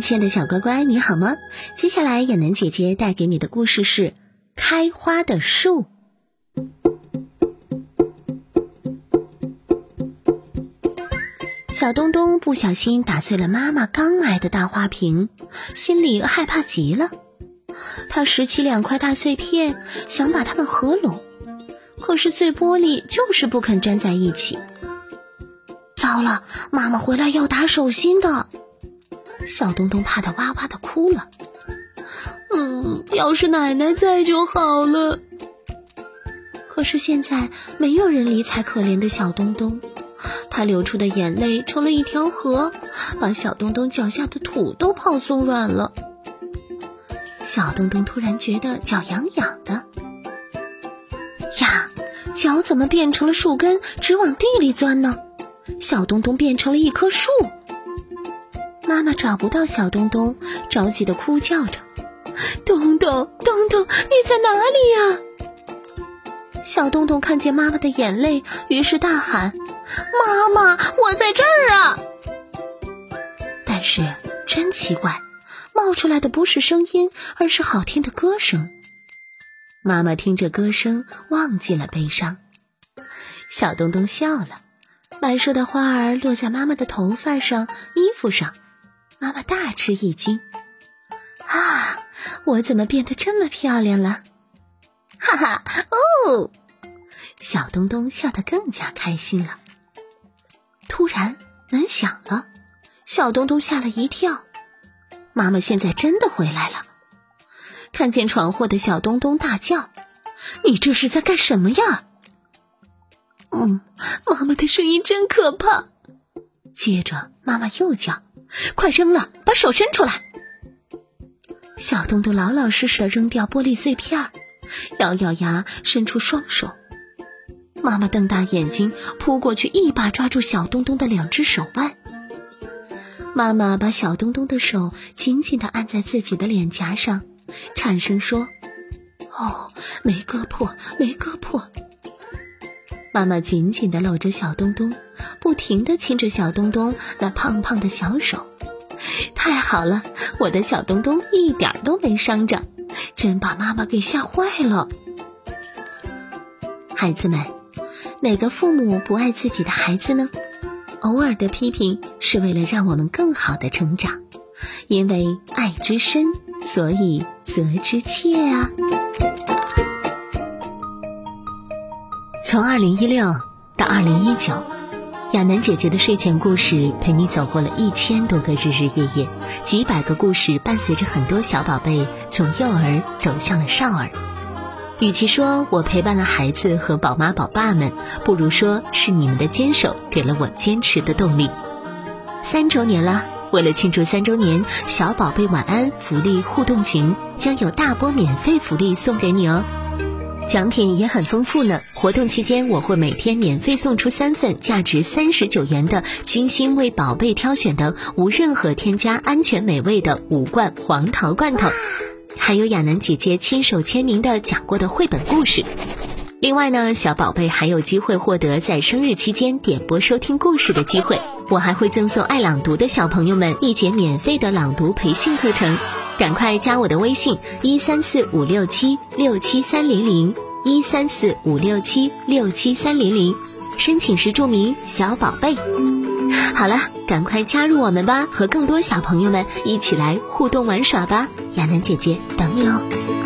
亲爱的小乖乖，你好吗？接下来亚楠姐姐带给你的故事是《开花的树》。小东东不小心打碎了妈妈刚买的大花瓶，心里害怕极了。他拾起两块大碎片，想把它们合拢，可是碎玻璃就是不肯粘在一起。糟了，妈妈回来要打手心的。小东东怕得哇哇的哭了。嗯，要是奶奶在就好了。可是现在没有人理睬可怜的小东东。他流出的眼泪成了一条河，把小东东脚下的土都泡松软了。小东东突然觉得脚痒痒的，呀，脚怎么变成了树根，直往地里钻呢？小东东变成了一棵树。妈妈找不到小东东，着急的哭叫着：“东东，东东，你在哪里呀？”小东东看见妈妈的眼泪，于是大喊。妈妈，我在这儿啊！但是真奇怪，冒出来的不是声音，而是好听的歌声。妈妈听着歌声，忘记了悲伤。小东东笑了，白色的花儿落在妈妈的头发上、衣服上。妈妈大吃一惊：“啊，我怎么变得这么漂亮了？”哈哈，哦！小东东笑得更加开心了。突然门响了，小东东吓了一跳。妈妈现在真的回来了，看见闯祸的小东东大叫：“你这是在干什么呀？”嗯，妈妈的声音真可怕。接着妈妈又叫：“快扔了，把手伸出来！”小东东老老实实的扔掉玻璃碎片，咬咬牙，伸出双手。妈妈瞪大眼睛扑过去，一把抓住小东东的两只手腕。妈妈把小东东的手紧紧的按在自己的脸颊上，颤声说：“哦，没割破，没割破。”妈妈紧紧地搂着小东东，不停地亲着小东东那胖胖的小手。太好了，我的小东东一点都没伤着，真把妈妈给吓坏了。孩子们。哪个父母不爱自己的孩子呢？偶尔的批评是为了让我们更好的成长，因为爱之深，所以责之切啊。从二零一六到二零一九，亚楠姐姐的睡前故事陪你走过了一千多个日日夜夜，几百个故事伴随着很多小宝贝从幼儿走向了少儿。与其说我陪伴了孩子和宝妈宝爸们，不如说是你们的坚守给了我坚持的动力。三周年了，为了庆祝三周年，小宝贝晚安福利互动群将有大波免费福利送给你哦，奖品也很丰富呢。活动期间，我会每天免费送出三份价值三十九元的精心为宝贝挑选的无任何添加、安全美味的五罐黄桃罐头。还有亚楠姐姐亲手签名的讲过的绘本故事，另外呢，小宝贝还有机会获得在生日期间点播收听故事的机会。我还会赠送爱朗读的小朋友们一节免费的朗读培训课程，赶快加我的微信一三四五六七六七三零零一三四五六七六七三零零，申请时注明小宝贝。好了，赶快加入我们吧，和更多小朋友们一起来互动玩耍吧！亚楠姐姐等你哦。